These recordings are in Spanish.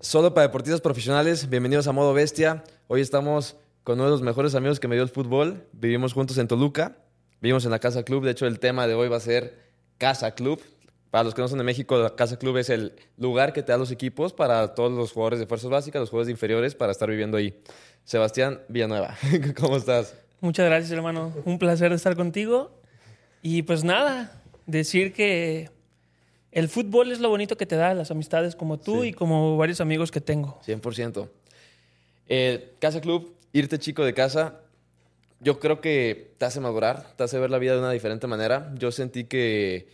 Solo para deportistas profesionales, bienvenidos a Modo Bestia. Hoy estamos con uno de los mejores amigos que me dio el fútbol. Vivimos juntos en Toluca, vivimos en la Casa Club. De hecho, el tema de hoy va a ser Casa Club. Para los que no son de México, la Casa Club es el lugar que te da los equipos para todos los jugadores de fuerzas básicas, los jugadores inferiores, para estar viviendo ahí. Sebastián Villanueva, ¿cómo estás? Muchas gracias, hermano. Un placer estar contigo. Y pues nada, decir que el fútbol es lo bonito que te da, las amistades como tú Sí. y como varios amigos que tengo. 100%. Eh, casa Club, irte chico de casa, yo creo que te hace madurar, te hace ver la vida de una diferente manera. Yo sentí que,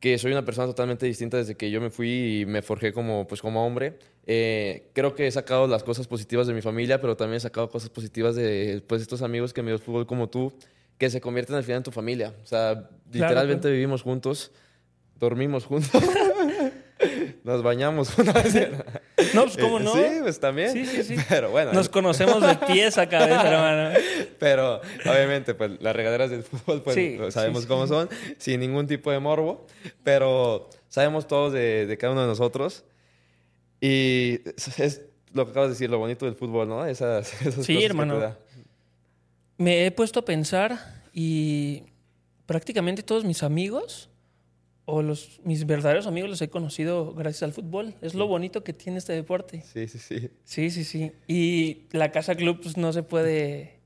que soy una persona totalmente distinta desde que yo me fui y me forjé como, pues, como hombre. Eh, creo que he sacado las cosas positivas de mi familia, pero también he sacado cosas positivas de pues, estos amigos que me dio fútbol como tú, que se convierten al final en tu familia. O sea, literalmente claro. vivimos juntos, dormimos juntos, nos bañamos juntos. No, pues cómo no. Sí, pues también. Sí, sí, sí. Pero bueno, Nos conocemos de pies a cabeza, hermano. pero obviamente, pues las regaderas del fútbol, pues Sí, sabemos sí, sí. cómo son, sin ningún tipo de morbo, pero sabemos todos de, de cada uno de nosotros. Y es, es lo que acabas de decir, lo bonito del fútbol, ¿no? Esas, esas Sí, cosas que hermano. te da. Me he puesto a pensar y prácticamente todos mis amigos o los, mis verdaderos amigos los he conocido gracias al fútbol. Es lo bonito que tiene este deporte. Sí, sí, sí. Sí, sí, sí. Y la Casa Club pues, no se puede...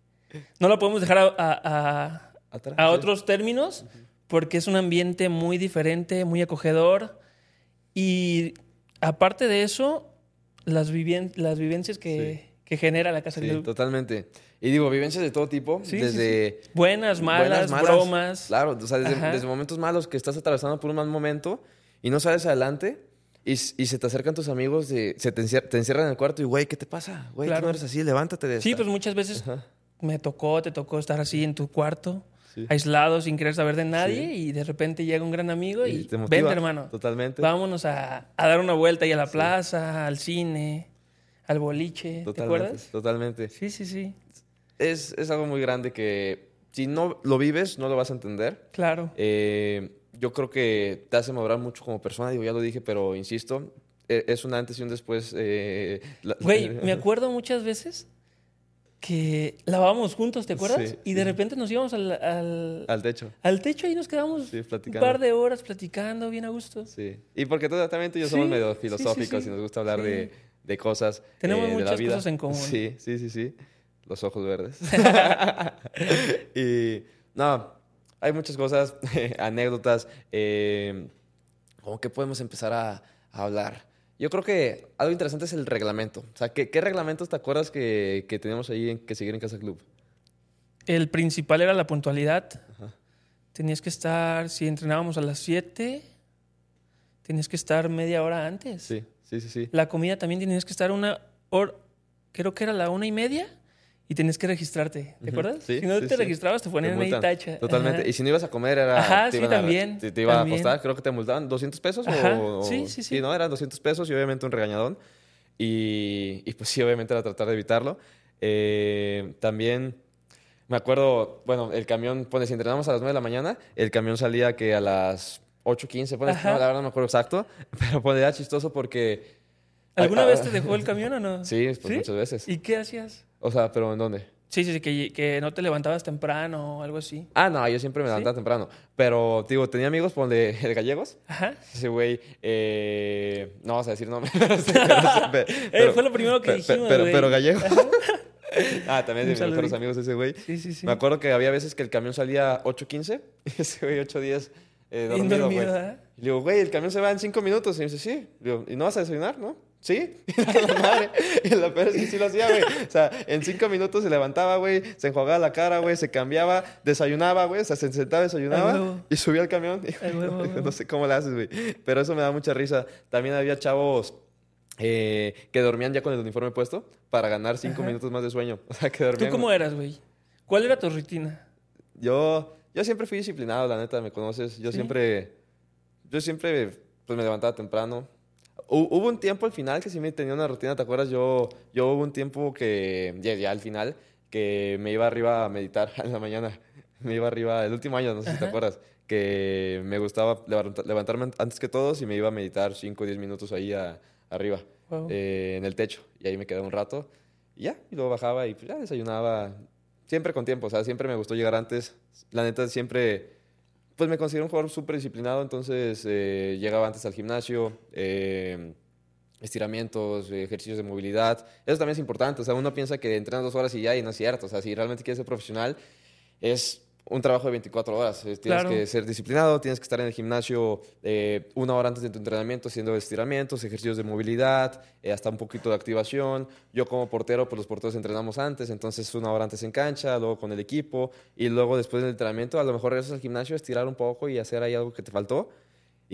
No la podemos dejar a, a- a- otros términos porque es un ambiente muy diferente, muy acogedor. Y aparte de eso, las, vivien- las vivencias que, que genera la Casa Sí, Club. totalmente. Y digo, vivencias de todo tipo, Sí, sí, desde... sí. Buenas, malas, buenas, bromas. Claro, o sea, desde, desde momentos malos que estás atravesando por un mal momento y no sales adelante y, y se te acercan tus amigos, de, se te, te encierran en el cuarto y, güey, ¿qué te pasa? Güey, tú Claro. no eres así, levántate de Sí, esta". pues muchas veces Ajá. me tocó, te tocó estar así en tu cuarto, Sí. aislado, sin querer saber de nadie, Sí. y de repente llega un gran amigo y, te motiva, vente, hermano. Totalmente. Vámonos a, a dar una vuelta ahí a la plaza, al cine, al boliche. ¿Te Totalmente. acuerdas? Totalmente. Sí, sí, sí. Es, es algo muy grande que si no lo vives, no lo vas a entender. Claro. Eh, yo creo que te hace madurar mucho como persona, digo, ya lo dije, pero insisto, e- es un antes y un después. eh, la- Güey, me acuerdo muchas veces que lavábamos juntos, ¿te acuerdas? Sí, y sí. de repente nos íbamos al, al, Al techo. al techo y nos quedamos Sí, un par de horas platicando, bien a gusto. Sí. Y porque tú, también tú y yo somos medio filosóficos y nos gusta hablar de, de cosas. Tenemos eh, de la muchas vida. cosas en común. Sí, sí, sí, sí. Los ojos verdes. y no, hay muchas cosas, anécdotas. Eh, ¿Cómo que podemos empezar a, a hablar? Yo creo que algo interesante es el reglamento. O sea, ¿qué, qué reglamentos te acuerdas que, que teníamos ahí en, que seguir en Casa Club? El principal era la puntualidad. Tenías que estar, si entrenábamos a las 7, tenías que estar media hora antes. Sí, sí, sí, sí. La comida también tenías que estar una hora, creo que era la una y media, y tenías que registrarte. ¿Te acuerdas? sí, si no sí, te sí. registrabas, te ponían ahí multan. tacha. Totalmente. Ajá. Y si no ibas a comer, era. Ajá, te sí, iban a- también, te, te iba también. a apostar, creo que te multaban 200 pesos. Ajá, o, o- sí, sí, sí. ¿no? Eran 200 pesos y obviamente un regañadón. Y, y pues sí, obviamente era tratar de evitarlo. Eh, también me acuerdo, bueno, el camión, pone, si entrenamos a las 9 de la mañana, el camión salía que a las 8.15, pone, Ajá. no, la verdad no me acuerdo exacto, pero pone, era chistoso porque. ¿Alguna Ah, vez te dejó el camión o no? Sí, pues muchas veces. ¿Y qué hacías? O sea, pero ¿en dónde? Sí, sí, sí, que, que no te levantabas temprano o algo así. Ah, no, yo siempre me levantaba temprano. Pero, digo, tenía amigos de, de gallegos. Ajá. Ese güey, eh, no vas a decir nombres. pero, sí, pero, pero- Eh, fue lo primero que dijimos, Pero, pero gallego. ah, también de mis mejores amigos ese güey. Sí, sí, sí. Me acuerdo que había veces que el camión salía 8.15 y ese güey 8.10 eh, dormido, güey. ¿verdad? Y le digo, güey, el camión se va en 5 minutos. Y me dice, sí. Le digo, ¿y no vas a desayunar, no? Sí. Y la madre. Y la peor es que sí lo hacía, güey. O sea, en 5 minutos se levantaba, güey, se enjuagaba la cara, güey, se cambiaba, desayunaba, güey. O sea, se sentaba, Ay, desayunaba y subía al camión. Y, Ay, no sé cómo le haces, güey. Pero eso me da mucha risa. También había chavos eh, que dormían ya con el uniforme puesto para ganar 5 Ajá. minutos más de sueño. O sea, que ¿Tú dormían. cómo eras, güey? ¿Cuál era tu rutina? Yo, yo siempre fui disciplinado, la neta, me conoces. Yo Sí. siempre, yo siempre, pues me levantaba temprano. Hu- Hubo un tiempo al final que sí me tenía una rutina, ¿te acuerdas? Yo, yo hubo un tiempo que, ya, ya al final, que me iba arriba a meditar en la mañana. Me iba arriba, el último año, no sé si te Ajá. acuerdas, que me gustaba levanta- levantarme antes que todos y me iba a meditar 5 o 10 minutos ahí a- arriba. Wow. eh, en el techo. Y ahí me quedé un rato. Y ya, y luego bajaba y pues, ya desayunaba. Siempre con tiempo, o sea, siempre me gustó llegar antes. La neta, siempre, pues me considero un jugador súper disciplinado, entonces eh, llegaba antes al gimnasio, eh, estiramientos, ejercicios de movilidad. Eso también es importante, o sea, uno piensa que entrenas dos horas y ya, y no es cierto. O sea, si realmente quieres ser profesional, es un trabajo de 24 horas. Tienes Claro. que ser disciplinado, tienes que estar en el gimnasio eh, una hora antes de tu entrenamiento haciendo estiramientos, ejercicios de movilidad, eh, hasta un poquito de activación. Yo como portero, pues los porteros entrenamos antes, entonces una hora antes en cancha, luego con el equipo y luego después del entrenamiento a lo mejor regresas al gimnasio, estirar un poco y hacer ahí algo que te faltó.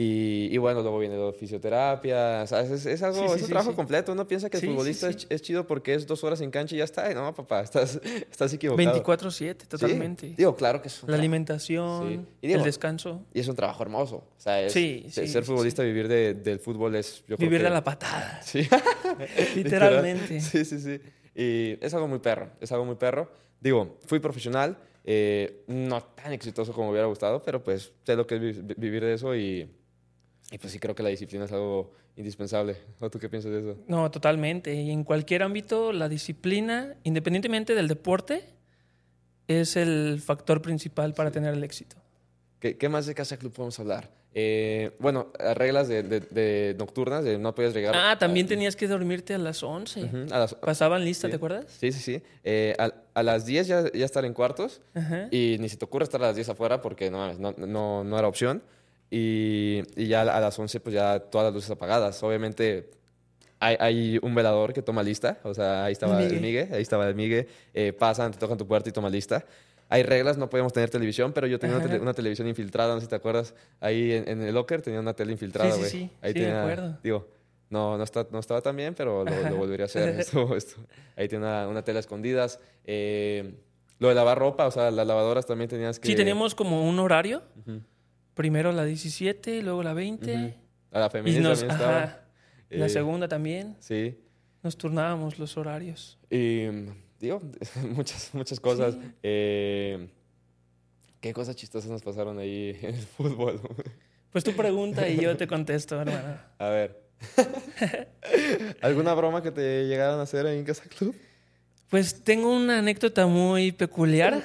Y, y bueno, luego viene la fisioterapia, ¿sabes? Es, es algo, Sí, sí, es un sí, trabajo completo. Uno piensa que el futbolista. Es, es chido porque es dos horas en cancha y ya está. No, papá, estás, estás equivocado. 24-7, Sí, totalmente. Digo, claro que es un La alimentación, digo, el descanso. Y es un trabajo hermoso. O sea, es- Sí, ser futbolista, vivir de- del fútbol es. Yo Vivir que- de la patada. Sí. Literalmente. Sí, sí, sí. Y es algo muy perro. Es algo muy perro. Digo, fui profesional. eh, no tan exitoso como me hubiera gustado, pero pues sé lo que es vi- vivir de eso y, y pues sí creo que la disciplina es algo indispensable. ¿O tú qué piensas de eso? No, totalmente. Y en cualquier ámbito, la disciplina, independientemente del deporte, es el factor principal para tener el éxito. ¿Qué, qué más de Casa Club podemos hablar? Eh, bueno, reglas de, de- de nocturnas, de no podías llegar. Ah, también a- tenías que dormirte a las 11. Ujú, a las- Pasaban lista, sí. ¿te acuerdas? Sí, sí, sí. Eh, a, a las 10 ya, ya estar en cuartos Ajá. y ni se te ocurre estar a las 10 afuera porque no, no, no, no era opción. Y, y ya a las 11 pues ya todas las luces apagadas. Obviamente hay, hay un velador que toma lista, o sea, ahí estaba El Migue, ahí estaba el Migue, eh, pasan, te tocan tu puerta y toma lista. Hay reglas, no podíamos tener televisión, pero yo tenía una, tele- una televisión infiltrada, no sé si te acuerdas, ahí en, en el locker tenía una tele infiltrada, Sí, sí, güey. sí. Ahí Sí, me tenía, acuerdo. digo, no, no, está, no estaba tan bien, pero lo, lo volvería a hacer. Esto- esto. Ahí tiene una, una tela escondidas. Eh, lo de lavar ropa, o sea, las lavadoras también tenías que... Sí, teníamos como un horario. Ujú, Primero la 17, luego la 20. ujú. A la Y femenina nos, también estaba. ajá, la Eh, segunda también. Sí. Nos turnábamos los horarios. Y, digo, muchas, muchas cosas. Sí. Eh, ¿Qué cosas chistosas nos pasaron ahí en el fútbol? Pues tú pregunta y yo te contesto, hermano. A ver. ¿Alguna broma que te llegaron a hacer ahí en Casa Club? Pues tengo una anécdota muy peculiar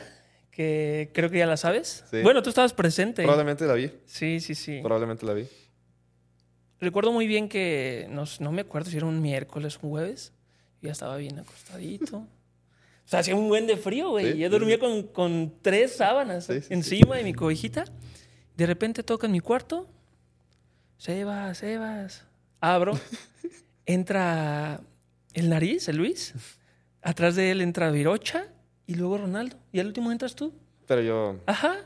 que creo que ya la sabes. Sí. Bueno, tú estabas presente. Probablemente la vi. Sí, sí, sí. Probablemente la vi. Recuerdo muy bien que no, no me acuerdo si era un miércoles o un jueves. Ya estaba bien acostadito. O sea, hacía un buen de frío, güey. Sí, Yo dormía sí. con, con tres sábanas encima de mi cobijita. De repente toca en mi cuarto. Sebas, Sebas. Abro. entra el nariz, el Luis. Atrás de él entra Virocha y luego Ronaldo. Y al último entras tú. Pero yo... Ajá.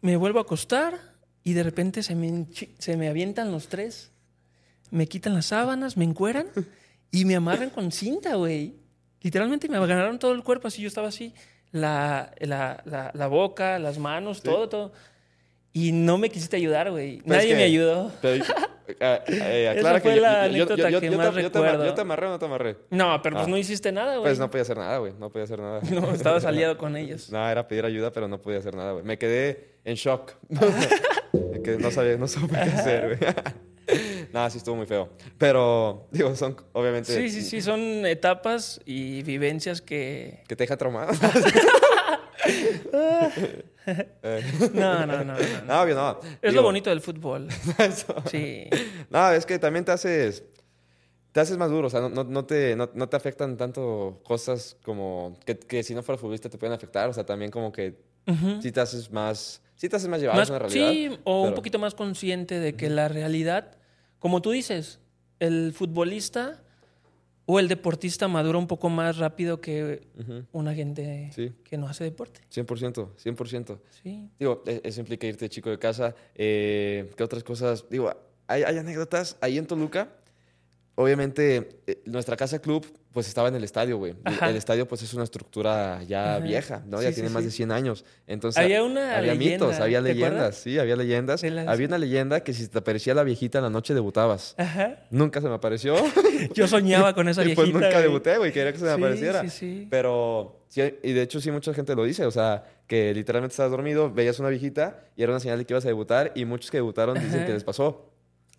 me vuelvo a acostar y de repente se me, se me avientan los tres. Me quitan las sábanas, me encueran y me amarran con cinta, güey. Literalmente me agarraron todo el cuerpo, así yo estaba así. La, la, la, la boca, las manos, todo, todo. Y no me quisiste ayudar, güey. Pero es Nadie que- me ayudó. Pero, eh, eh, aclara Esa fue que yo- la yo- anécdota yo- que yo más te recuerdo. ¿Yo te amarré o no te amarré? No, pero pues Ah. no hiciste nada, güey. Pues no podía hacer nada, güey. No podía hacer nada. No, estabas aliado con ellos. No, era pedir ayuda, pero no podía hacer nada, güey. Me quedé en shock. Me quedé- no sabía, no supe qué hacer, güey. Nada, sí estuvo muy feo. Pero, digo, son obviamente... Sí, sí, sí, son etapas y vivencias que... Que te deja traumado. Eh, No, no, no. no, no. Es lo bonito del fútbol. Sí. No, es que también te haces... Te haces más duro, o sea, no, no- no te, no, no te afectan tanto cosas como... Que, que si no fuera futbolista te pueden afectar, o sea, también como que Ujú. sí te haces más... Sí te haces más llevado, Más- es una realidad. sí, o un pero- poquito más consciente de que la realidad, como tú dices, el futbolista o el deportista madura un poco más rápido que una gente Sí. que no hace deporte. 100%, 100%. Sí. Digo, e- eso implica irte chico de casa. Eh, ¿Qué otras cosas? Digo, hay, hay anécdotas ahí en Toluca. Obviamente, eh, nuestra casa club, pues estaba en el estadio, güey. El- Ajá. El estadio, pues es una estructura ya Ajá. vieja, ¿no? Sí, ya sí, tiene más de 100 años. Entonces, Había una había leyenda, mitos, había ¿te leyendas, acuerdas? sí, había leyendas. Las- Había una leyenda que si te aparecía la viejita en la noche debutabas. Ajá. Nunca se me apareció. Yo soñaba con esa y viejita. pues nunca güey. debuté, güey. Quería que se me apareciera. sí, sí. Pero, sí, y de hecho sí mucha gente lo dice, o sea, que literalmente estabas dormido, veías una viejita y era una señal de que ibas a debutar y muchos que debutaron dicen Ajá. que les pasó.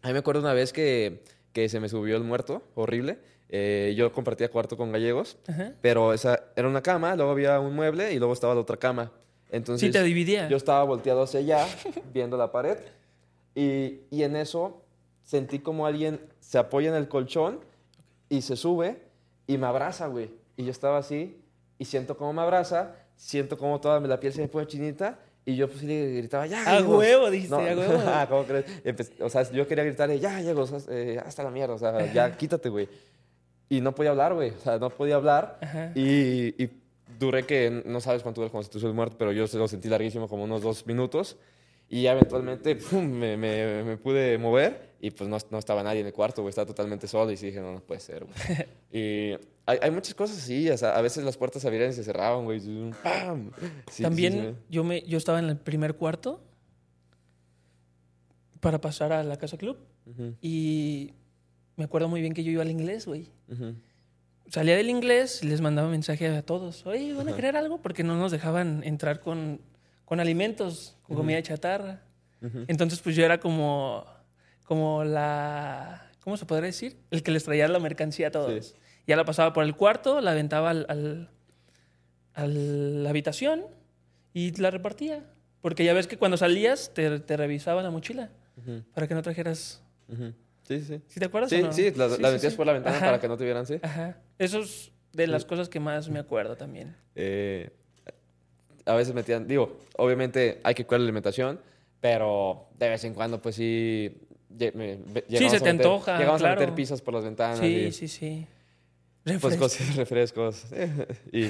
A mí me acuerdo una vez que, que se me subió el muerto, horrible. Eh, yo compartía cuarto con gallegos, Ajá. pero esa era una cama, luego había un mueble y luego estaba la otra cama. Entonces, Sí, te dividía. yo estaba volteado hacia allá, viendo la pared, y, y en eso sentí como alguien se apoya en el colchón y se sube y me abraza, güey. Y yo estaba así y siento cómo me abraza, siento como toda la piel se me pone chinita y yo pues sí le gritaba, ya, A gallegos". huevo, dijiste, a huevo. Ah, ¿cómo crees? O sea, yo quería gritarle, ya, gallegos, eh, hasta la mierda, o sea, ya, quítate, güey. Y no podía hablar, güey, o sea, no podía hablar Ajá. y, y duré que, no sabes cuánto duró cuando el muerto, pero yo se lo sentí larguísimo, como unos dos minutos. Y ya eventualmente pum, me, me- me pude mover y pues no, no estaba nadie en el cuarto, güey, estaba totalmente solo y sí dije, no, no puede ser, güey. y hay, hay muchas cosas así, o sea, a veces las puertas se abrían y se cerraban, güey. ¡pam! Sí, sí, También sí, yo me yo estaba en el primer cuarto para pasar a la casa club Ujú, y me acuerdo muy bien que yo iba al inglés, güey. ujú. Salía del inglés y les mandaba mensaje a todos, oye, ¿van a querer algo? Porque no nos dejaban entrar con, con alimentos, con comida chatarra. Ujú. Entonces, pues yo era como, como la, ¿cómo se podría decir? El que les traía la mercancía a todos. Sí. Ya la pasaba por el cuarto, la aventaba al, al- a la habitación y la repartía. Porque ya ves que cuando salías te, te revisaban la mochila para que no trajeras... Sí, sí. ¿Sí te acuerdas? Sí, o no? sí, la, la metías sí. por la ventana Ajá, para que no te vieran, sí. Ajá. Eso es de las cosas que más me acuerdo también. Eh, a veces metían, digo, obviamente hay que cuidar la alimentación, pero de vez en cuando, pues sí. me- llegamos se te meter- antoja, Llegamos a meter pizzas por las ventanas. Sí, y, sí, sí. Pues Refresco. cosas, refrescos. y,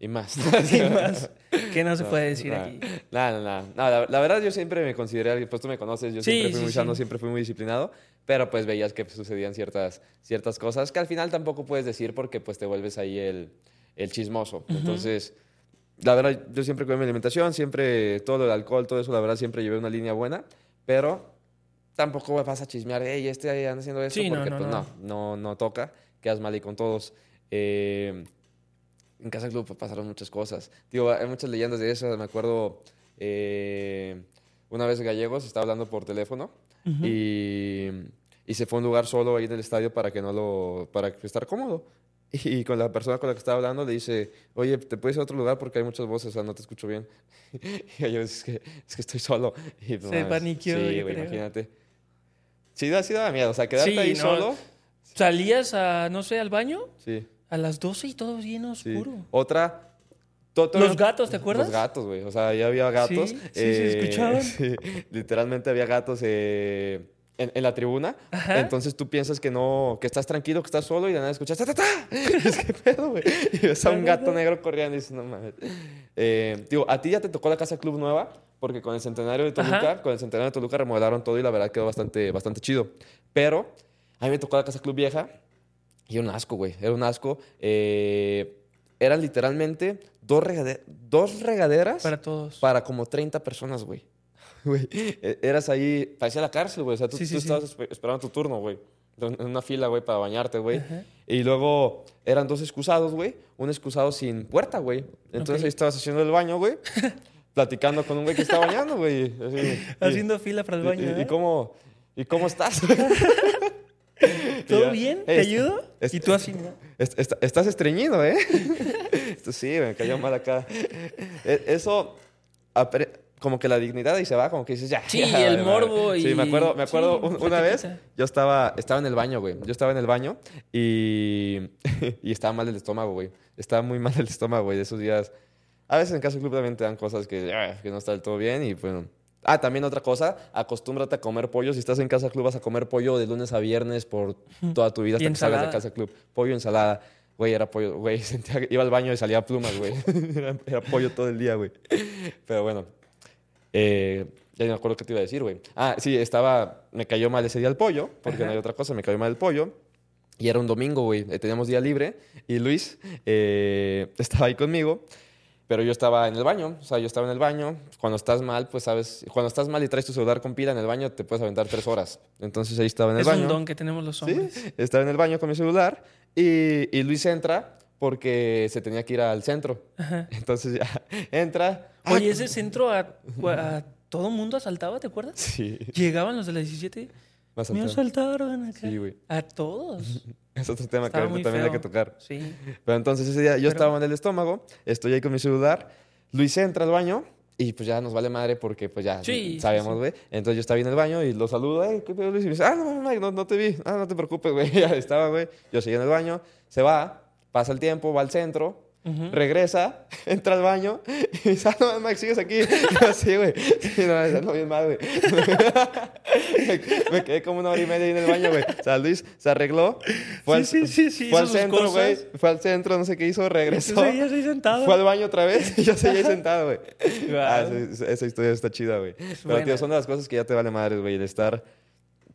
y más. y más. Que no se puede decir aquí. nah, nah. No, la, la verdad, yo siempre me consideré, pues tú me conoces, yo Sí, siempre fui sí, muy sano, sí. siempre fui muy disciplinado, pero pues veías que sucedían ciertas, ciertas cosas que al final tampoco puedes decir porque pues te vuelves ahí el, el chismoso. Entonces, la verdad, yo siempre cuidé mi alimentación, siempre todo el alcohol, todo eso, la verdad, siempre llevé una línea buena, pero tampoco vas a chismear, hey, este ahí anda haciendo no, porque no, pues no. no, no, no toca, quedas mal ahí con todos. Eh, en Casa Club pasaron muchas cosas. Digo, hay muchas leyendas de eso. Me acuerdo eh, una vez Gallegos estaba hablando por teléfono y, y se fue a un lugar solo ahí en el estadio para que no lo para estar cómodo. Y con la persona con la que estaba hablando le dice, oye, ¿te puedes ir a otro lugar porque hay muchas voces, o sea, no te escucho bien? Y Gallegos, es que, es que estoy solo. Y, Se paniqueó, Sí, yo güey, imagínate. Sí, da- sí daba miedo. O sea, quedarte Sí, ahí no. solo. Salías a, no sé, al baño Sí. a las 12 y todo bien Sí. oscuro. Otra. to- to- Los gatos, ¿te acuerdas? Los gatos, güey. O sea, ya había gatos. Sí, sí, se escuchaban. sí, literalmente había gatos eh, en, en la tribuna. Ajá. Entonces tú piensas que no, que estás tranquilo, que estás solo y de nada escuchas ¡ta, ta, ta! Es que pedo, güey. Y ves a un gato negro corriendo y dices, no mames. Eh, digo, a ti ya te tocó la casa club nueva, porque con el centenario de Toluca, Ajá. con el centenario de Toluca remodelaron todo y la verdad quedó bastante, bastante chido. Pero a mí me tocó la casa club vieja y era un asco, güey. Era un asco. Eh, eran literalmente dos, regade- dos regaderas Para todos. para como 30 personas, güey. Güey, e- eras ahí, parecía la cárcel, güey. O sea, tú, Sí, sí, tú sí. estabas espe- esperando tu turno, güey. En una fila, güey, para bañarte, güey. Y luego eran dos excusados, güey. Un excusado sin puerta, güey. Entonces Ok. ahí estabas haciendo el baño, güey. platicando con un güey que estaba bañando, güey. Así, y- Haciendo fila para el y- baño. y, y ¿eh? cómo, ¿Y cómo estás? ¿Todo ya. bien? ¿Te est- ayudo? est- Y tú así, ¿no? Est- est- estás estreñido, ¿eh? Esto sí, me cayó mal acá. E- Eso, como que la dignidad ahí se va, como que dices, ya. Sí, ya, el vale, morbo vale. y- Sí, me acuerdo, me acuerdo sí, un- una vez, yo estaba, estaba en el baño, güey. Yo estaba en el baño y, y estaba mal del estómago, güey. Estaba muy mal del estómago, güey, de esos días. A veces en Casa Club también te dan cosas que, ah, que no está del todo bien y bueno. Ah, también otra cosa, acostúmbrate a comer pollo. Si estás en Casa Club vas a comer pollo de lunes a viernes por toda tu vida hasta que salgas de. Casa Club. Pollo, ensalada. Güey, era pollo, güey, sentía iba al baño y salía plumas, güey. era, era pollo todo el día, güey. Pero bueno, eh, ya no me acuerdo qué te iba a decir, güey. Ah, sí, estaba, me cayó mal ese día el pollo, porque no hay otra cosa, me cayó mal el pollo. Y era un domingo, güey, eh, teníamos día libre y Luis eh, estaba ahí conmigo, pero yo estaba en el baño, o sea, yo estaba en el baño. Cuando estás mal, pues sabes, cuando estás mal y traes tu celular con pila en el baño, te puedes aventar tres horas. Entonces ahí estaba en el Es baño. un don que tenemos los Sí, hombres. estaba en el baño con mi celular y, y Luis entra porque se tenía que ir al centro. Entonces ya entra. Ah, Oye, ese centro a, a todo mundo asaltaba, ¿te acuerdas? Sí. Llegaban los de la 17. Me Me asaltaron. asaltaron acá. Sí, güey. A todos. Es otro tema que Estaba ahorita muy también hay que tocar. Sí. Pero entonces ese día yo Pero- estaba en el estómago, estoy ahí con mi celular, Luis entra al baño y pues ya nos vale madre porque pues ya Sí, sí, sabíamos, sí. güey. Entonces yo estaba ahí en el baño y lo saludo, "Ey, ¿qué pedo, Luis? Y me dice, ah, no, no, no, no te vi, ah, no te preocupes, güey. Ya estaba, güey. Yo seguí en el baño, se va, pasa el tiempo, va al centro, Regresa, entra al baño y dice, ah, no, Max, sigues aquí. Yo, sí, güey. Sí, no, es algo bien mal, güey. me, me quedé como una hora y media ahí en el baño, güey. O sea, Luis se arregló, fue, Sí, al, sí, sí, sí, fue al centro, güey. Fue al centro, no sé qué hizo, regresó. Yo seguía así sentado. Fue al baño otra vez y yo seguí ahí sentado, güey. Ah, esa, esa historia está chida, güey. Pero, buena. tío, son de las cosas que ya te vale madres, güey. El estar...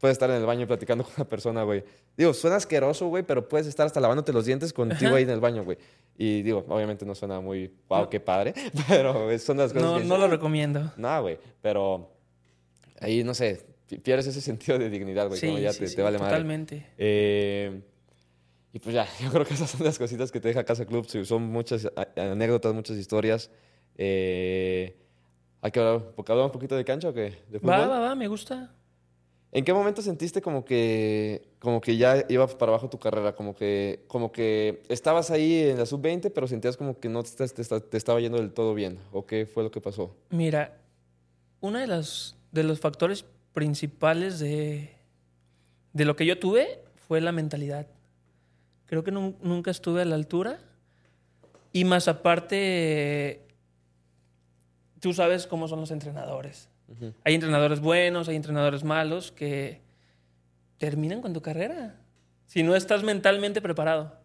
Puedes estar en el baño platicando con una persona, güey. Digo, suena asqueroso, güey, pero puedes estar hasta lavándote los dientes contigo ahí en el baño, güey. Y digo, obviamente no suena muy, wow, No. qué padre, pero son las cosas No, que... no lo recomiendo. No, güey, pero ahí, no sé, pi- pierdes ese sentido de dignidad, güey, Sí, como ya sí, te, sí, te vale madre. totalmente. Eh, y pues ya, yo creo que esas son las cositas que te deja Casa Club. Son muchas anécdotas, muchas historias. Eh, ¿Hay que hablar, un poquito de cancha o qué? ¿De? Va, va, va, me gusta. ¿En qué momento sentiste como que, como que ya iba para abajo tu carrera? Como que, como que estabas ahí en la sub-20, pero sentías como que no te, te- te- estaba yendo del todo bien. ¿O qué fue lo que pasó? Mira, uno de los, de los factores principales de, de lo que yo tuve fue la mentalidad. Creo que nun- nunca estuve a la altura. Y más aparte, tú sabes cómo son los entrenadores. Hay entrenadores buenos, hay entrenadores malos que terminan con tu carrera. Si no estás mentalmente preparado.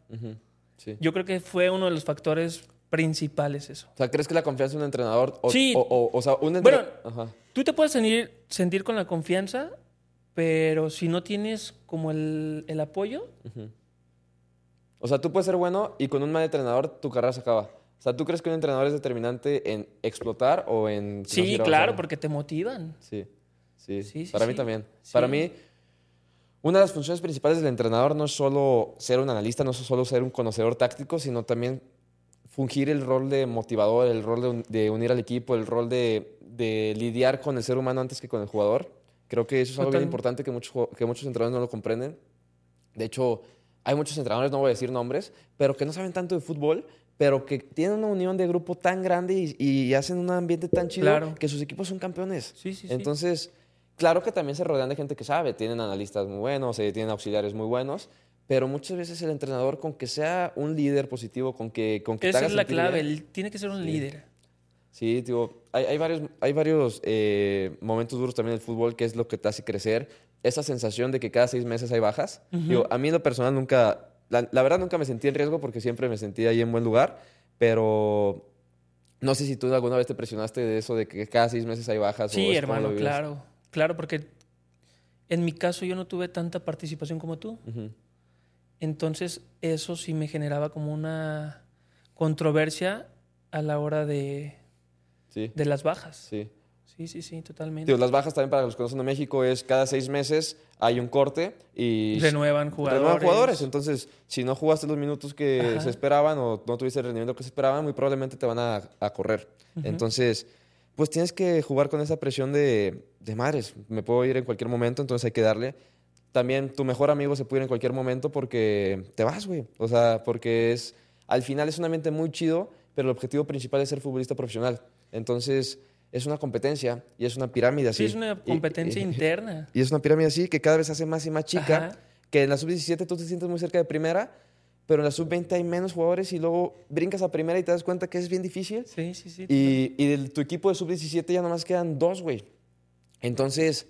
Sí. Yo creo que fue uno de los factores principales eso. O sea, ¿crees que la confianza de un entrenador... O, Sí. O, o- o sea, un Bueno, entrenador... Ajá. Tú te puedes sentir, sentir con la confianza, pero si no tienes como el, el apoyo, O sea, tú puedes ser bueno y con un mal entrenador tu carrera se acaba. O sea, ¿tú crees que un entrenador es determinante en explotar o en... no sí, siga claro, porque te motivan. Sí, sí. Sí, sí, Para mí también. Para mí, una de las funciones principales del entrenador no es solo ser un analista, no es solo ser un conocedor táctico, sino también fungir el rol de motivador, el rol de, un- de unir al equipo, el rol de, de lidiar con el ser humano antes que con el jugador. Creo que eso es algo bien importante que muchos, que muchos entrenadores no lo comprenden. De hecho, hay muchos entrenadores, no voy a decir nombres, pero que no saben tanto de fútbol, pero que tienen una unión de grupo tan grande y, y hacen un ambiente tan chido Claro. que sus equipos son campeones. Sí, sí, sí. Entonces, claro que también se rodean de gente que sabe, tienen analistas muy buenos, eh, tienen auxiliares muy buenos, pero muchas veces el entrenador, con que sea un líder positivo, con que, con que te Esa haga es la clave, bien- el- tiene que ser un Sí. líder. Sí, digo, hay, hay varios, hay varios eh, momentos duros también en el fútbol que es lo que te hace crecer. Esa sensación de que cada seis meses hay bajas. Digo, a mí en lo personal nunca, la, la verdad nunca me sentí en riesgo porque siempre me sentí ahí en buen lugar, pero no sé si tú alguna vez te presionaste de eso de que cada seis meses hay bajas. o Sí, hermano, claro. Claro, porque en mi caso yo no tuve tanta participación como tú. Entonces, eso sí me generaba como una controversia a la hora de, Sí, de las bajas. sí. Sí, sí, sí, totalmente. Digo, las bajas también para los que no son de México es cada seis meses hay un corte y Renuevan jugadores. renuevan jugadores. Entonces, si no jugaste los minutos que Ajá. se esperaban o no tuviste el rendimiento que se esperaba, muy probablemente te van a, a correr. Entonces, pues tienes que jugar con esa presión de, de madres. Me puedo ir en cualquier momento, entonces hay que darle. También tu mejor amigo se puede ir en cualquier momento porque te vas, güey. O sea, porque es. Al final es un ambiente muy chido, pero el objetivo principal es ser futbolista profesional. Entonces, es una competencia y es una pirámide así. Sí, es una competencia y- interna. y es una pirámide así que cada vez se hace más y más chica. Ajá. Que en la sub-17 tú te sientes muy cerca de primera, pero en la sub-20 hay menos jugadores y luego brincas a primera y te das cuenta que es bien difícil. Sí, sí, sí. Y, y de tu equipo de sub-17 ya nomás quedan dos, güey. Entonces,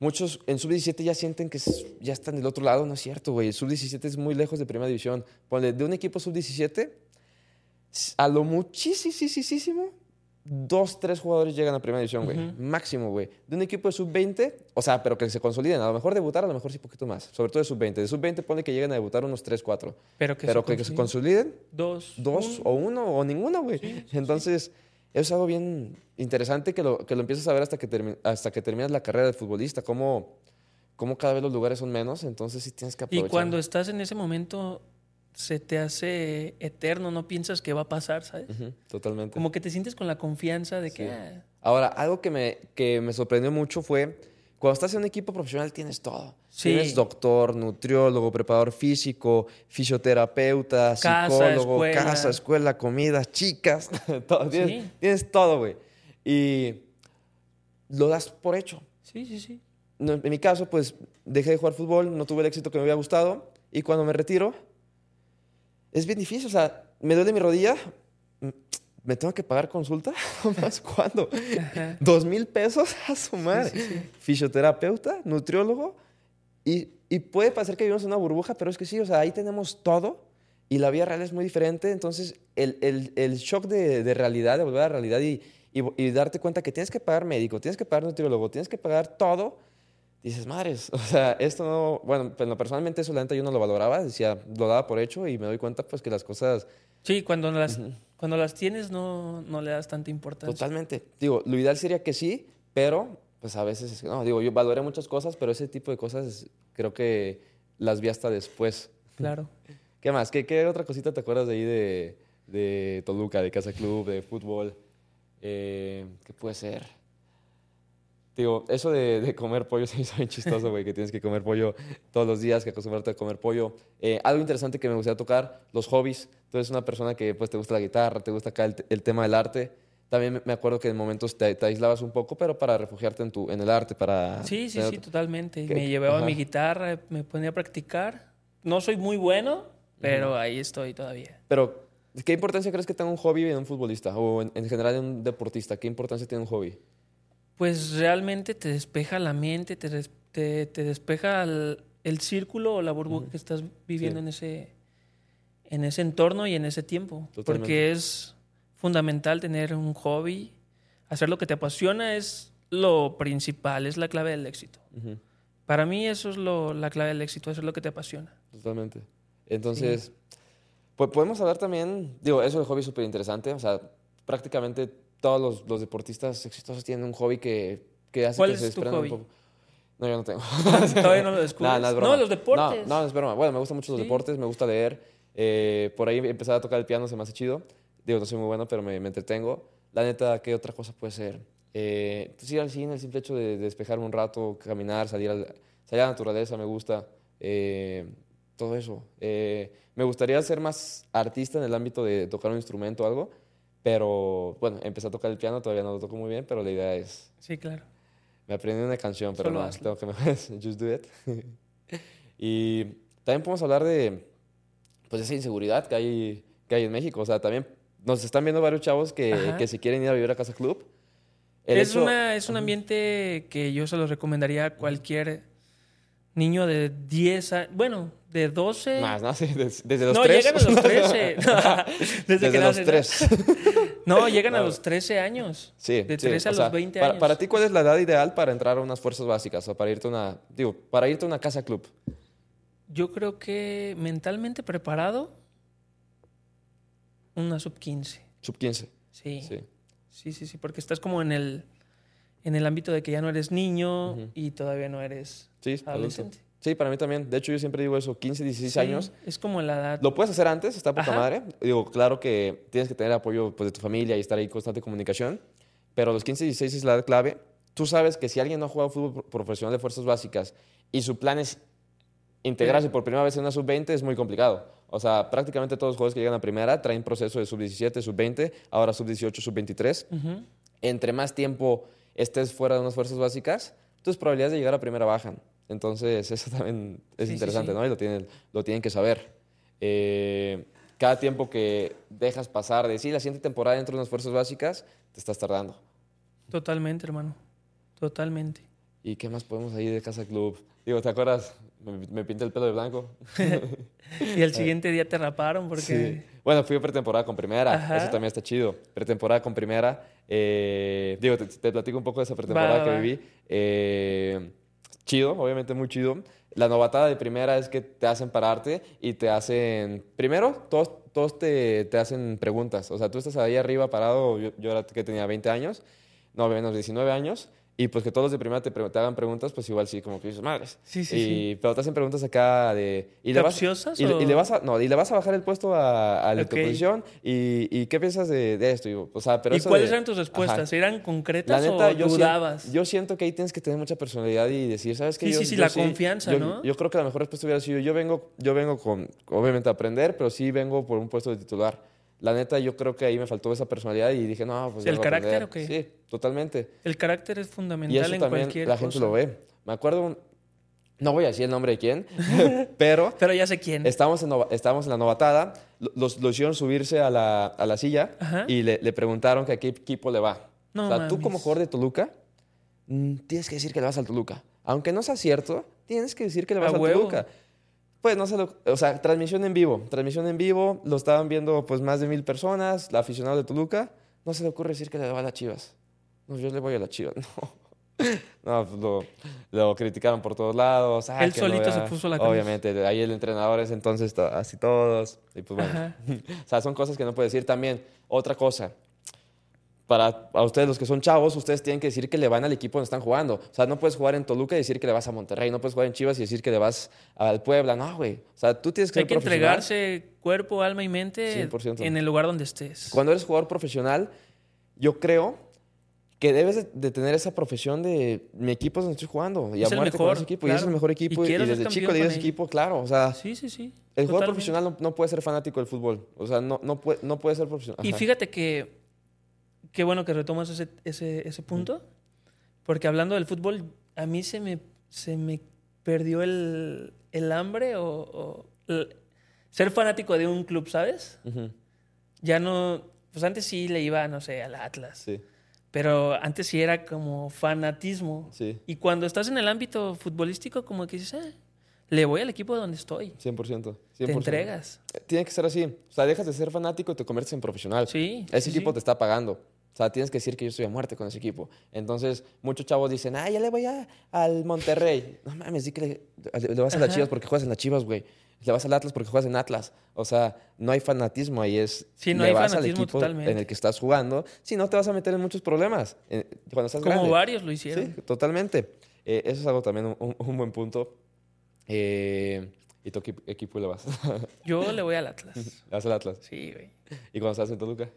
muchos en sub-17 ya sienten que ya están del otro lado. No es cierto, güey. El sub-17 es muy lejos de primera división. Ponle, de un equipo sub-17, s- a lo muchísimo, dos, tres jugadores llegan a primera división, güey. Máximo, güey. De un equipo de sub-20, o sea, pero que se consoliden. A lo mejor debutar, a lo mejor sí poquito más. Sobre todo de sub-20. De sub-20 pone que lleguen a debutar unos tres, cuatro. Pero que, Pero se que, se consoliden. Dos. dos uno. o uno o ninguno, güey. Entonces, es algo bien interesante que lo, que lo empiezas a ver hasta que, termi- hasta que terminas la carrera de futbolista, cómo, cómo cada vez los lugares son menos, entonces sí tienes que Y aprovechar. cuando estás en ese momento, se te hace eterno, no piensas que va a pasar, ¿sabes? Totalmente. Como que te sientes con la confianza de que... Sí. ah, Ahora, algo que me, que me sorprendió mucho fue, cuando estás en un equipo profesional tienes todo. Sí. Tienes doctor, nutriólogo, preparador físico, fisioterapeuta, Casa, psicólogo, escuela. casa, escuela, comida, chicas. todo. Tienes, Sí. tienes todo, güey. Y lo das por hecho. Sí, sí, sí. No, en mi caso, pues dejé de jugar fútbol, no tuve el éxito que me había gustado. Y cuando me retiro, es bien difícil. O sea, me duele mi rodilla. m- ¿Me tengo que pagar consulta? ¿Más cuándo? Ajá. ¿Dos mil pesos a su madre? Sí, sí, sí. Fisioterapeuta, nutriólogo. Y, y puede parecer que vivimos en una burbuja, pero es que sí, o sea, ahí tenemos todo y la vida real es muy diferente. Entonces, el, el- el shock de, de realidad, de volver a la realidad y, y, y darte cuenta que tienes que pagar médico, tienes que pagar nutriólogo, tienes que pagar todo, dices, madres, o sea, esto no, bueno, pues, no, personalmente eso la neta yo no lo valoraba, decía, lo daba por hecho y me doy cuenta pues que las cosas Sí, cuando las, cuando las tienes no, no le das tanta importancia. Totalmente. Digo, lo ideal sería que sí, pero pues a veces, es- no, digo, yo valoré muchas cosas, pero ese tipo de cosas creo que las vi hasta después. Claro. ¿Qué más? ¿Qué, qué otra cosita te acuerdas de ahí de, de Toluca, de Casa Club, de fútbol? Eh, ¿Qué puede ser? Digo, eso de, de comer pollo se me hizo bien chistoso, güey, que tienes que comer pollo todos los días, que acostumbrarte a comer pollo. Eh, algo interesante que me gustaría tocar, los hobbies. Tú eres una persona que pues te gusta la guitarra, te gusta acá el, el tema del arte. También me- acuerdo que en momentos te, te aislabas un poco, pero para refugiarte en, tu, en el arte, para... Sí, sí, sí, totalmente. ¿Qué? Me llevaba Ajá. mi guitarra, me ponía a practicar. No soy muy bueno, pero ahí estoy todavía. Pero, ¿qué importancia crees que tenga un hobby en un futbolista? O en, en general en un deportista, ¿qué importancia tiene un hobby? Pues realmente te despeja la mente, te, des- te, te despeja el, el círculo o la burbuja que estás viviendo Sí. en, ese, en ese entorno y en ese tiempo. Totalmente. Porque es fundamental tener un hobby. Hacer lo que te apasiona es lo principal, es la clave del éxito. Para mí eso es lo, la clave del éxito, hacer lo que te apasiona. Totalmente. Entonces, pues podemos hablar también, digo, eso del hobby es súper interesante, o sea, prácticamente todos los, los deportistas exitosos tienen un hobby que, que hace ¿Cuál que es se desprendan un poco. No, yo no tengo. Todavía no lo descubres. Es No, broma. los deportes. No, no, es broma. Bueno, me gustan mucho los Sí. deportes, me gusta leer. eh, por ahí empezar a tocar el piano se me hace chido. Digo, no soy muy bueno, pero me, me entretengo. La neta, ¿qué otra cosa puede ser? Eh, pues ir al cine, el simple hecho de, de despejarme un rato, caminar, salir, al- salir a la naturaleza, me gusta. Eh, todo eso. Eh, me gustaría ser más artista en el ámbito de tocar un instrumento o algo, pero bueno, empecé a tocar el piano, todavía no lo toco muy bien, pero la idea es Sí, claro. me aprendí una canción, pero Solo no, hazlo. tengo que Just do it. y también podemos hablar de pues esa inseguridad que hay, que hay en México. O sea, también nos están viendo varios chavos que, que se quieren ir a vivir a Casa Club. El Es, hecho- una, es un ambiente que yo se lo recomendaría a cualquier niño de 10 años, bueno, de 12. Más, ¿no? Sí, des- desde los no, llegan a los 13. Desde, Desde que los nacen. tres. No, llegan a los 13 años. Sí, De sí, 13 a o sea, los 20 para, años. Para ti, ¿cuál es la edad ideal para entrar a unas fuerzas básicas o para irte a una, digo, para irte a una casa club? Yo creo que mentalmente preparado, una sub 15. Sub 15. Sí. Sí. Sí, sí, sí, porque estás como en el, en el ámbito de que ya no eres niño Ujú. y todavía no eres Sí, adulto. adolescente. Sí, para mí también. De hecho, yo siempre digo eso, 15, 16 Sí, años. Es como la edad. Lo puedes hacer antes, está poca Ajá. madre. Digo, claro que tienes que tener apoyo pues, de tu familia y estar ahí en constante comunicación, pero los 15 y 16 es la edad clave. Tú sabes que si alguien no ha jugado fútbol pro- profesional de fuerzas básicas y su plan es integrarse por primera vez en una sub-20, es muy complicado. O sea, prácticamente todos los jugadores que llegan a primera traen proceso de sub-17, sub-20, ahora sub-18, sub-23. Ujú. Entre más tiempo estés fuera de unas fuerzas básicas, tus probabilidades de llegar a primera bajan. Entonces, eso también es Sí, sí, interesante, sí. ¿no? Y lo tienen, lo tienen que saber. Eh, cada tiempo que dejas pasar de, sí, la siguiente temporada dentro de unas fuerzas básicas, te estás tardando. Totalmente, hermano. Totalmente. ¿Y qué más podemos ahí de Casa Club? Digo, ¿te acuerdas? Me, me pinté el pelo de blanco. Y el siguiente día te raparon porque... Sí. Bueno, fui a pretemporada con primera. Ajá. Eso también está chido. Pretemporada con primera. Eh, digo, te, te platico un poco de esa pretemporada Va, que va. viví. Eh, chido, obviamente muy chido. La novatada de primera es que te hacen pararte y te hacen. Primero, todos, todos te, te hacen preguntas. O sea, tú estás ahí arriba parado. Yo, yo era que tenía 20 años, no, menos 19 años. Y pues que todos los de primera te, te hagan preguntas, pues igual sí, como que dices, madres. Sí, sí, y, sí. Pero te hacen preguntas acá de... Y le, vas, ¿Capciosas y, y le vas a, no, y le vas a bajar el puesto a, a la Ok. tu posición. Y, y qué piensas de, de esto? Y, o sea, pero ¿Y eso cuáles de- eran tus Ajá. respuestas? ¿Eran La concretas neta, o yo, dudabas? yo siento que ahí tienes que tener mucha personalidad y decir, ¿sabes qué? Sí, Yo- sí, sí, yo la confianza, yo- ¿no? Yo creo que la mejor respuesta hubiera sido, yo vengo, yo vengo con, obviamente, a aprender, pero sí vengo por un puesto de titular. La neta, yo creo que ahí me faltó esa personalidad y dije, no, pues ¿El a carácter o qué? Sí, totalmente. El carácter es Y fundamental eso en también cualquier la gente cosa. lo ve. Me acuerdo, no voy a decir el nombre de quién, pero Pero ya sé quién. Estábamos en, estábamos en la novatada, lo- los, los hicieron subirse a la, a la silla Ajá. y le, le preguntaron que a qué equipo le va. No o sea, tú como jugador de Toluca, mm, tienes que decir que le vas al Toluca. Aunque no sea cierto, tienes que decir que le A vas al huevo. Toluca. Pues no se lo... O sea, transmisión en vivo. Transmisión en vivo, lo estaban viendo pues más de mil personas, la aficionada de Toluca. No se le ocurre decir que le va a las Chivas. No, yo le voy a las Chivas. No. No, pues lo, lo criticaron por todos lados. Ah, Él no solito se puso la cruz. Obviamente, ahí el entrenador es entonces to- así todos. Y pues bueno. O sea, son cosas que no puede decir. También, otra cosa. Para a ustedes los que son chavos, ustedes tienen que decir que le van al equipo donde están jugando. O sea, no puedes jugar en Toluca y decir que le vas a Monterrey. No puedes jugar en Chivas y decir que le vas al Puebla. No, güey. O sea, tú tienes que Hay ser que profesional. entregarse cuerpo, alma y mente 100%. en el lugar donde estés. Cuando eres jugador profesional, yo creo que debes de, de tener esa profesión de mi equipo es donde estoy jugando. Y Es a el muerte con mejor, ese equipo. Y es el claro. mejor Y equipo. Y, ser desde chico con ese equipo, claro. O sea, Sí, sí, sí. el jugador profesional no, no puede ser fanático del fútbol. O sea, no, no, puede, no puede ser profesional. Y fíjate que qué bueno que retomas ese, ese, ese punto, porque hablando del fútbol, a mí se me, se me perdió el, el hambre o, o el- ser fanático de un club, ¿sabes? Ujú, Ya no, pues antes sí le iba, no sé, al Atlas, Sí, pero antes sí era como fanatismo. sí. Y cuando estás en el ámbito futbolístico, como que dices, "Eh, le voy al equipo donde estoy. 100%. 100%. Te entregas. Tiene que ser así. O sea, dejas de ser fanático y te conviertes en profesional. Sí. Ese sí, equipo sí. te está pagando. O sea, tienes que decir que yo estoy a muerte con ese equipo. Entonces, muchos chavos dicen, ah, ya le voy a- al Monterrey. No mames, di que le, le- le vas a las. Chivas porque juegas en las Chivas, güey. Le vas al Atlas porque juegas en Atlas. O sea, no hay fanatismo ahí. Es, Sí, no le hay vas al fanatismo equipo totalmente. en el que estás jugando. Si no, te vas a meter en muchos problemas. eh, Cuando estás Como grande. varios lo hicieron. Sí, totalmente. Eh, eso es algo también un, buen punto. Eh, ¿Y tu equi- equipo le vas? Yo le voy al Atlas. le vas al Atlas. Sí, güey. ¿Y cuando estás en Toluca?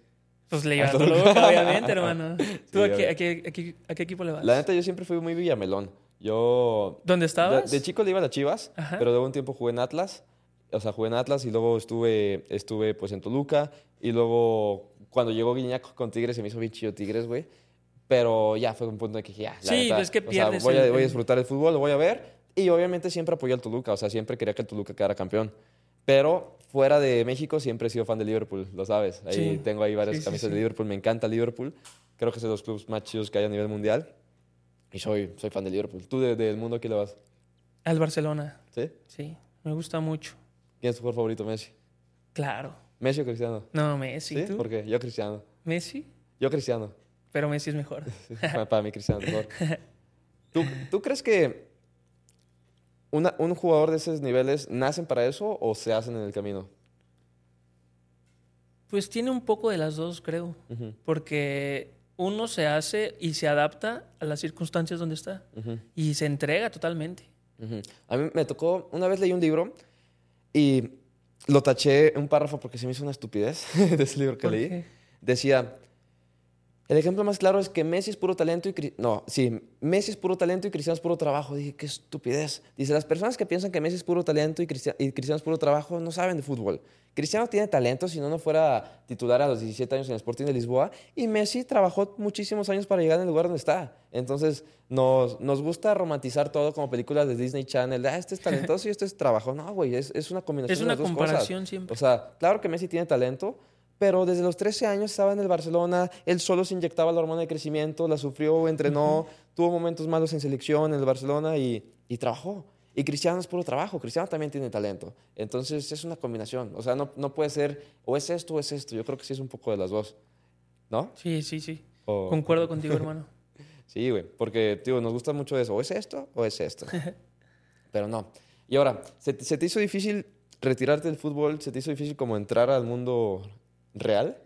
Pues le iba A Toluca. Obviamente, hermano. ¿Tú a, qué, a qué- a qué- a qué equipo le vas? La neta, yo siempre fui muy villamelón. Yo... ¿Dónde estabas? De, de chico le iba a las Chivas, Ajá. pero luego un tiempo jugué en Atlas. O sea, jugué en Atlas y luego estuve, estuve pues en Toluca. Y luego, cuando llegó Guiñac con Tigres, se me hizo bien chido Tigres, güey. Pero ya fue un punto de que dije, ya, la Sí, neta, es que o sea, pierdes voy, a, el- voy a disfrutar el fútbol, lo voy a ver. Y obviamente siempre apoyé al Toluca. O sea, siempre quería que el Toluca quedara campeón. Pero fuera de México siempre he sido fan de Liverpool, lo sabes. Ahí Sí. tengo ahí varias Sí, camisas sí. de Liverpool. Me encanta Liverpool. Creo que es de los clubes más chidos que hay a nivel mundial. Y soy, soy fan de Liverpool. ¿Tú de- del mundo a quién le vas? Al Barcelona. ¿Sí? Sí, me gusta mucho. ¿Quién es tu jugador favorito, Messi? Claro. ¿Messi o Cristiano? No, Messi. ¿Sí? ¿Tú? ¿Por qué? Yo Cristiano. Messi, Yo Cristiano. pero Messi es mejor. Para, para mí Cristiano es mejor. ¿Tú, tú crees que una- un jugador de esos niveles nacen para eso o se hacen en el camino? Pues tiene un poco de las dos, creo. Porque uno se hace y se adapta a las circunstancias donde está. Y se entrega totalmente. A mí me tocó, una vez leí un libro y lo taché un párrafo porque se me hizo una estupidez de ese libro que ¿Por leí. qué? Decía, el ejemplo más claro es que Messi es puro talento y... No, sí, Messi es puro talento y Cristiano es puro trabajo. Dije, qué estupidez. Dice, las personas que piensan que Messi es puro talento y, Cristia- y Cristiano es puro trabajo no saben de fútbol. Cristiano tiene talento, si no, no fuera titular a los 17 años en el Sporting de Lisboa. Y Messi trabajó muchísimos años para llegar al lugar donde está. Entonces, nos, nos gusta romantizar todo como películas de Disney Channel. Ah, este es talentoso y este es trabajo. No, güey, es, es una combinación Es de una dos comparación cosas. siempre. O sea, claro que Messi tiene talento, pero desde los 13 años estaba en el Barcelona, él solo se inyectaba la hormona de crecimiento, la sufrió, entrenó, tuvo momentos malos en selección en el Barcelona y, y trabajó. Y Cristiano es puro trabajo, Cristiano también tiene talento. Entonces es una combinación, o sea, no, no puede ser o es esto o es esto, yo creo que sí es un poco de las dos, ¿no? Sí, sí, sí. O- Concuerdo contigo, hermano. Sí, güey, porque, tío, nos gusta mucho eso, o es esto o es esto. Pero no. Y ahora, ¿se, te- se te hizo difícil retirarte del fútbol? ¿Se te hizo difícil como entrar al mundo real?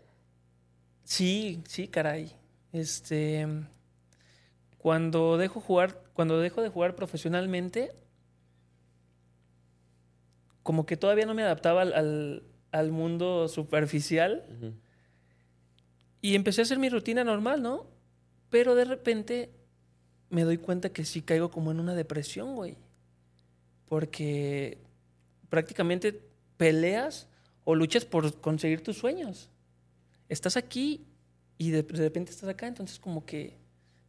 Sí, sí, caray. Este. Cuando dejo jugar, cuando dejo de jugar profesionalmente, como que todavía no me adaptaba al, al- al mundo superficial y empecé a hacer mi rutina normal, ¿no? Pero de repente me doy cuenta que sí caigo como en una depresión, güey. Porque prácticamente peleas o luchas por conseguir tus sueños. Estás aquí y de, de repente estás acá, entonces como que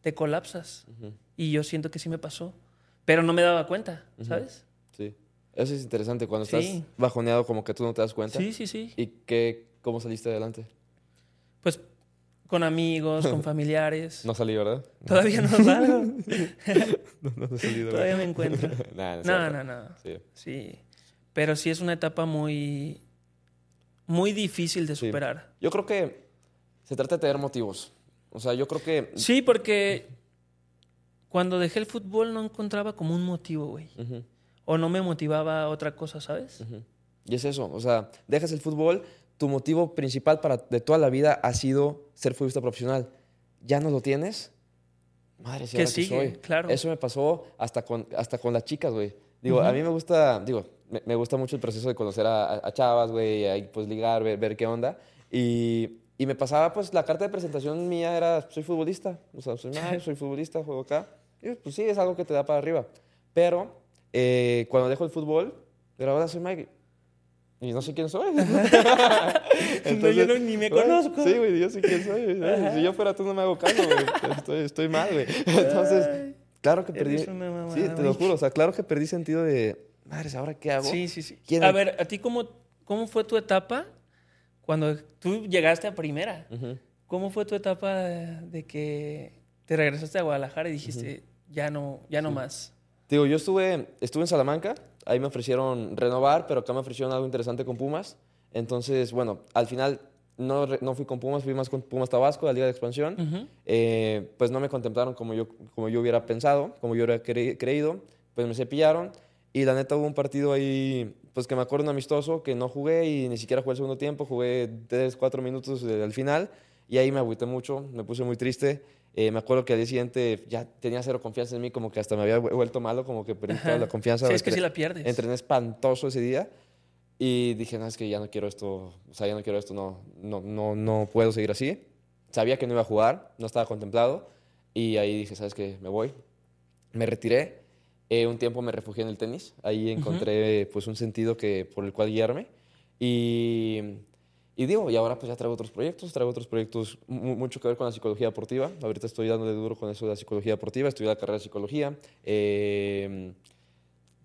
te colapsas. Ujú. Y yo siento que sí me pasó. Pero no me daba cuenta, Ujú. ¿sabes? Sí. Eso es interesante. Cuando Sí. estás bajoneado, como que tú no te das cuenta. Sí, sí, sí. ¿Y qué, cómo saliste adelante? Pues con amigos, con familiares. No salí, ¿verdad? Todavía no salgo. No, no he salido. Todavía me encuentro. Nah, no, No, no, no. Sí. Sí. Pero sí es una etapa muy, muy difícil de Sí. superar. Yo creo que se trata de tener motivos. O sea, yo creo que... Sí, porque cuando dejé el fútbol no encontraba como un motivo, güey. O no me motivaba otra cosa, ¿sabes? Y es eso. O sea, dejas el fútbol, tu motivo principal para de toda la vida ha sido ser futbolista profesional. ¿Ya no lo tienes? Madre, ¿sí ¿Qué sigue? soy? Claro. Eso me pasó hasta con, hasta con las chicas, güey. Digo, a mí me gusta, digo, me, me gusta mucho el proceso de conocer a, a- chavas, güey, ahí pues ligar, ver, ver qué onda. Y, y me pasaba, pues, la carta de presentación mía era, soy futbolista. O sea, soy, "Ay, soy futbolista, juego acá. Y pues sí, es algo que te da para arriba. Pero eh, cuando dejo el fútbol, pero ahora soy Mike. Y no sé quién soy. No, yo no- ni me conozco. Sí, güey, yo sé quién soy. Si yo fuera tú, no me hago caso, güey. Estoy, estoy mal, güey. Entonces, claro que perdí. mamada, sí, te lo juro. O sea, claro que perdí sentido de. Madres, ¿ahora qué hago? Sí, sí, sí. ¿Quién A me- ver, ¿a ti cómo, cómo fue tu etapa cuando tú llegaste a primera? Ujú. ¿Cómo fue tu etapa de que te regresaste a Guadalajara y dijiste, ya no, ya no más? Digo, yo estuve, estuve en Salamanca, ahí me ofrecieron renovar, pero acá me ofrecieron algo interesante con Pumas. Entonces, bueno, al final no, no fui con Pumas, fui más con Pumas Tabasco, la Liga de Expansión. Eh, pues no me contemplaron como yo, como yo hubiera pensado, como yo hubiera cre- creído, pues me cepillaron. Y la neta hubo un partido ahí, pues que me acuerdo un amistoso, que no jugué y ni siquiera jugué el segundo tiempo, jugué 3, 4 minutos al final y ahí me agüité mucho, me puse muy triste. Eh, me acuerdo que al día siguiente ya tenía cero confianza en mí, como que hasta me había vu- vuelto malo, como que perdí toda la confianza. Sí, es que sí la pierdes. Entrené espantoso ese día y dije, no, es que ya no quiero esto, o sea, ya no quiero esto, no, no, no, no puedo seguir así. Sabía que no iba a jugar, no estaba contemplado y ahí dije, ¿sabes qué? Me voy. Me retiré. Eh, un tiempo me refugié en el tenis. Ahí encontré pues un sentido que, por el cual guiarme. Y, y digo, y ahora pues ya traigo otros proyectos, traigo otros proyectos mu- mucho que ver con la psicología deportiva. Ahorita estoy dándole duro con eso de la psicología deportiva, estudié la carrera de psicología. Eh,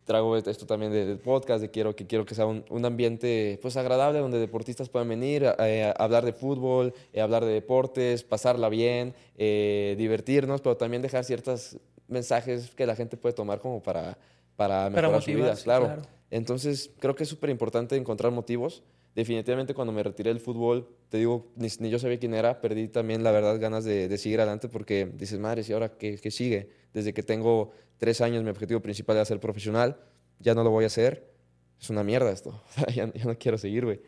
traigo esto también de- del podcast, de quiero, que quiero que sea un, un ambiente pues agradable donde deportistas puedan venir eh, a hablar de fútbol, eh, hablar de deportes, pasarla bien, eh, divertirnos, pero también dejar ciertos mensajes que la gente puede tomar como para, para mejorar su vida, claro. claro. Entonces creo que es súper importante encontrar motivos. Definitivamente cuando me retiré del fútbol, te digo, ni, ni yo sabía quién era, perdí también la verdad ganas de, de seguir adelante porque dices, madre, ¿y ahora qué, qué sigue? Desde que tengo tres años mi objetivo principal era ser profesional, ya no lo voy a hacer. Es una mierda esto. O sea, ya, ya no quiero seguir, güey.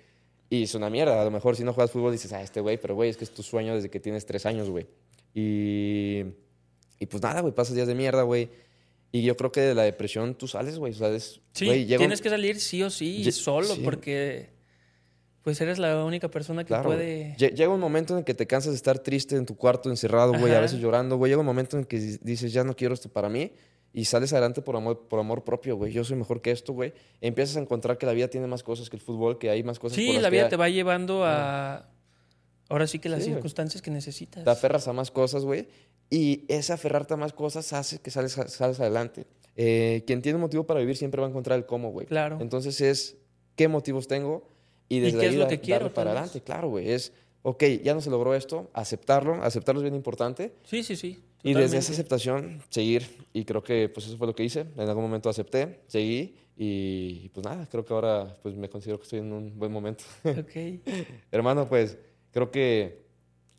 Y es una mierda. A lo mejor si no juegas fútbol dices, ah, este güey, pero güey, es que es tu sueño desde que tienes tres años, güey. Y, y pues nada, güey, pasas días de mierda, güey. Y yo creo que de la depresión tú sales, güey. O sea, es, Sí, güey, llega un- tienes que salir sí o sí, solo, sí. porque pues eres la única persona que Claro, puede... Lle- Llega un momento en el que te cansas de estar triste en tu cuarto, encerrado, güey, a veces llorando, güey. Llega un momento en el que dices, ya no quiero esto para mí. Y sales adelante por amor, por amor propio, güey. Yo soy mejor que esto, güey. Empiezas a encontrar que la vida tiene más cosas que el fútbol, que hay más cosas por Sí, las la que vida hay- te va llevando a... Ahora sí que las Sí, circunstancias que necesitas. te aferras a más cosas, güey. Y ese aferrarte a más cosas hace que sales, sales adelante. Eh, quien tiene un motivo para vivir siempre va a encontrar el cómo, güey. Claro. Entonces es qué motivos tengo y desde qué ahí es lo que quiero, darle para adelante. Claro, güey. Es, ok, ya no se logró esto, aceptarlo. Aceptarlo es bien importante. Sí, sí, sí. Y desde esa aceptación, seguir. Y creo que pues eso fue lo que hice. En algún momento acepté, seguí. Y, pues nada, creo que ahora pues me considero que estoy en un buen momento. Ok. Hermano, pues creo que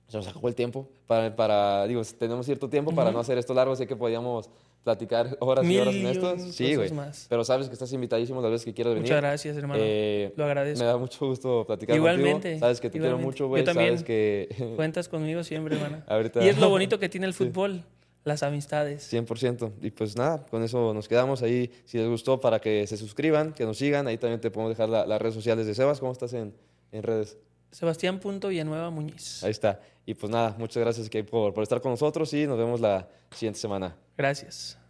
se nos acabó el tiempo. Para, para digo, tenemos cierto tiempo para Ujú. no hacer esto largo. Sé que podíamos platicar horas y Mil horas en y esto. Sí, güey. Pero sabes que estás invitadísimo las veces que quieras venir. Muchas gracias, hermano. Eh, Lo agradezco. me da mucho gusto platicar Igualmente, contigo. Sabes que te quiero igualmente. mucho, Yo güey. también. Sabes que... Cuentas conmigo siempre, hermano. Ahorita- Y es lo bonito que tiene el fútbol. las amistades. 100%. Y pues nada, con eso nos quedamos ahí. Si les gustó, para que se suscriban, que nos sigan. Ahí también te podemos dejar la- las redes sociales de Sebas. ¿Cómo estás en, en redes? Sebastián Punto Villanueva Muñiz. Ahí está. Y pues nada, muchas gracias por estar con nosotros y nos vemos la siguiente semana. Gracias.